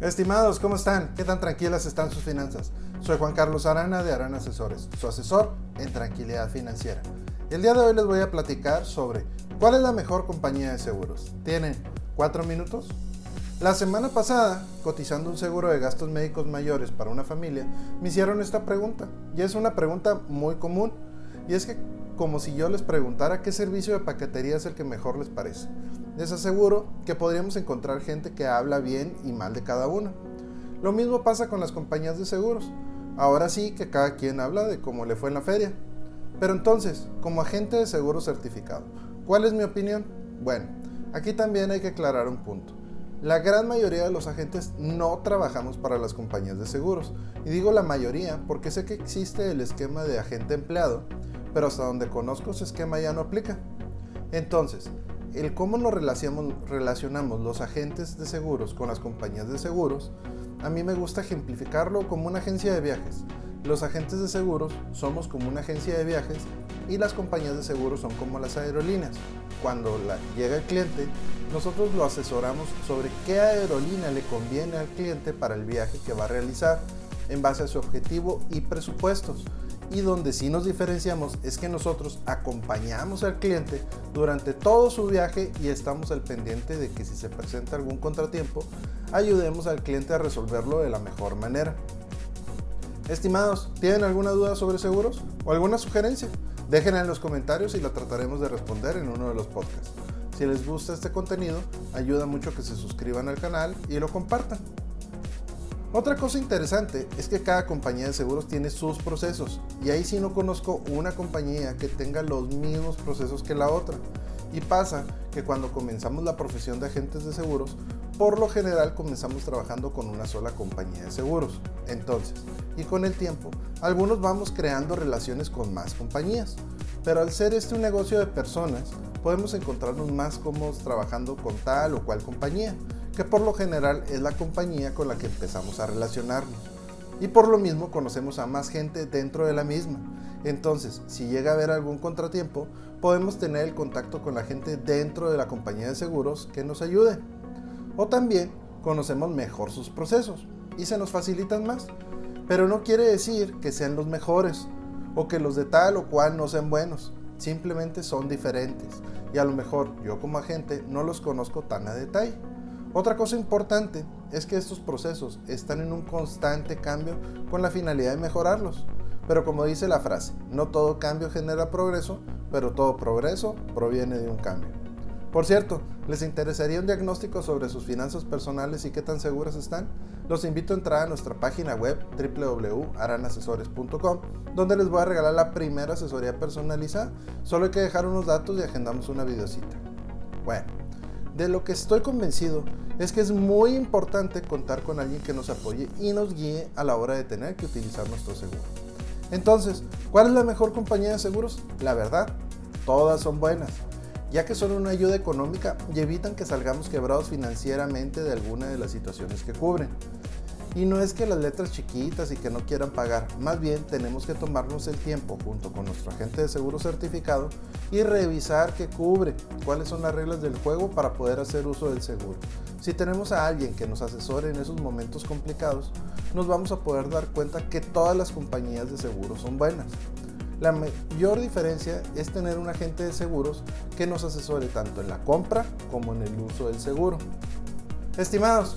Estimados, ¿cómo están? ¿Qué tan tranquilas están sus finanzas? Soy Juan Carlos Arana de Arana Asesores, su asesor en tranquilidad financiera. El día de hoy les voy a platicar sobre cuál es la mejor compañía de seguros. ¿Tienen cuatro minutos? La semana pasada, cotizando un seguro de gastos médicos mayores para una familia, me hicieron esta pregunta. Y es una pregunta muy común. Y es que como si yo les preguntara qué servicio de paquetería es el que mejor les parece. Les aseguro que podríamos encontrar gente que habla bien y mal de cada una. Lo mismo pasa con las compañías de seguros. Ahora sí que cada quien habla de cómo le fue en la feria. Pero entonces, como agente de seguro certificado, ¿cuál es mi opinión? Bueno, aquí también hay que aclarar un punto. La gran mayoría de los agentes no trabajamos para las compañías de seguros. Y digo la mayoría porque sé que existe el esquema de agente empleado, pero hasta donde conozco ese esquema ya no aplica. Entonces, el cómo nos relacionamos los agentes de seguros con las compañías de seguros, a mí me gusta ejemplificarlo como una agencia de viajes. Los agentes de seguros somos como una agencia de viajes y las compañías de seguros son como las aerolíneas. Cuando llega el cliente, nosotros lo asesoramos sobre qué aerolínea le conviene al cliente para el viaje que va a realizar en base a su objetivo y presupuestos y donde sí nos diferenciamos es que nosotros acompañamos al cliente durante todo su viaje y estamos al pendiente de que si se presenta algún contratiempo, ayudemos al cliente a resolverlo de la mejor manera. Estimados, ¿tienen alguna duda sobre seguros o alguna sugerencia? Déjenla en los comentarios y la trataremos de responder en uno de los podcasts. Si les gusta este contenido, ayuda mucho que se suscriban al canal y lo compartan. Otra cosa interesante es que cada compañía de seguros tiene sus procesos y ahí sí no conozco una compañía que tenga los mismos procesos que la otra. Y pasa que cuando comenzamos la profesión de agentes de seguros, por lo general comenzamos trabajando con una sola compañía de seguros. Entonces, y con el tiempo, algunos vamos creando relaciones con más compañías. Pero al ser este un negocio de personas, podemos encontrarnos más cómodos trabajando con tal o cual compañía que por lo general es la compañía con la que empezamos a relacionarnos. Y por lo mismo conocemos a más gente dentro de la misma. Entonces, si llega a haber algún contratiempo, podemos tener el contacto con la gente dentro de la compañía de seguros que nos ayude. O también conocemos mejor sus procesos y se nos facilitan más. Pero no quiere decir que sean los mejores o que los de tal o cual no sean buenos. Simplemente son diferentes y a lo mejor yo como agente no los conozco tan a detalle. Otra cosa importante es que estos procesos están en un constante cambio con la finalidad de mejorarlos. Pero como dice la frase, no todo cambio genera progreso, pero todo progreso proviene de un cambio. Por cierto, ¿les interesaría un diagnóstico sobre sus finanzas personales y qué tan seguras están? Los invito a entrar a nuestra página web www.aranasesores.com, donde les voy a regalar la primera asesoría personalizada. Solo hay que dejar unos datos y agendamos una videocita. Bueno, de lo que estoy convencido es que es muy importante contar con alguien que nos apoye y nos guíe a la hora de tener que utilizar nuestro seguro. Entonces, ¿cuál es la mejor compañía de seguros? La verdad, todas son buenas, ya que son una ayuda económica y evitan que salgamos quebrados financieramente de alguna de las situaciones que cubren. Y no es que las letras chiquitas y que no quieran pagar, más bien tenemos que tomarnos el tiempo junto con nuestro agente de seguro certificado y revisar qué cubre, cuáles son las reglas del juego para poder hacer uso del seguro. Si tenemos a alguien que nos asesore en esos momentos complicados, nos vamos a poder dar cuenta que todas las compañías de seguros son buenas. La mayor diferencia es tener un agente de seguros que nos asesore tanto en la compra como en el uso del seguro. Estimados,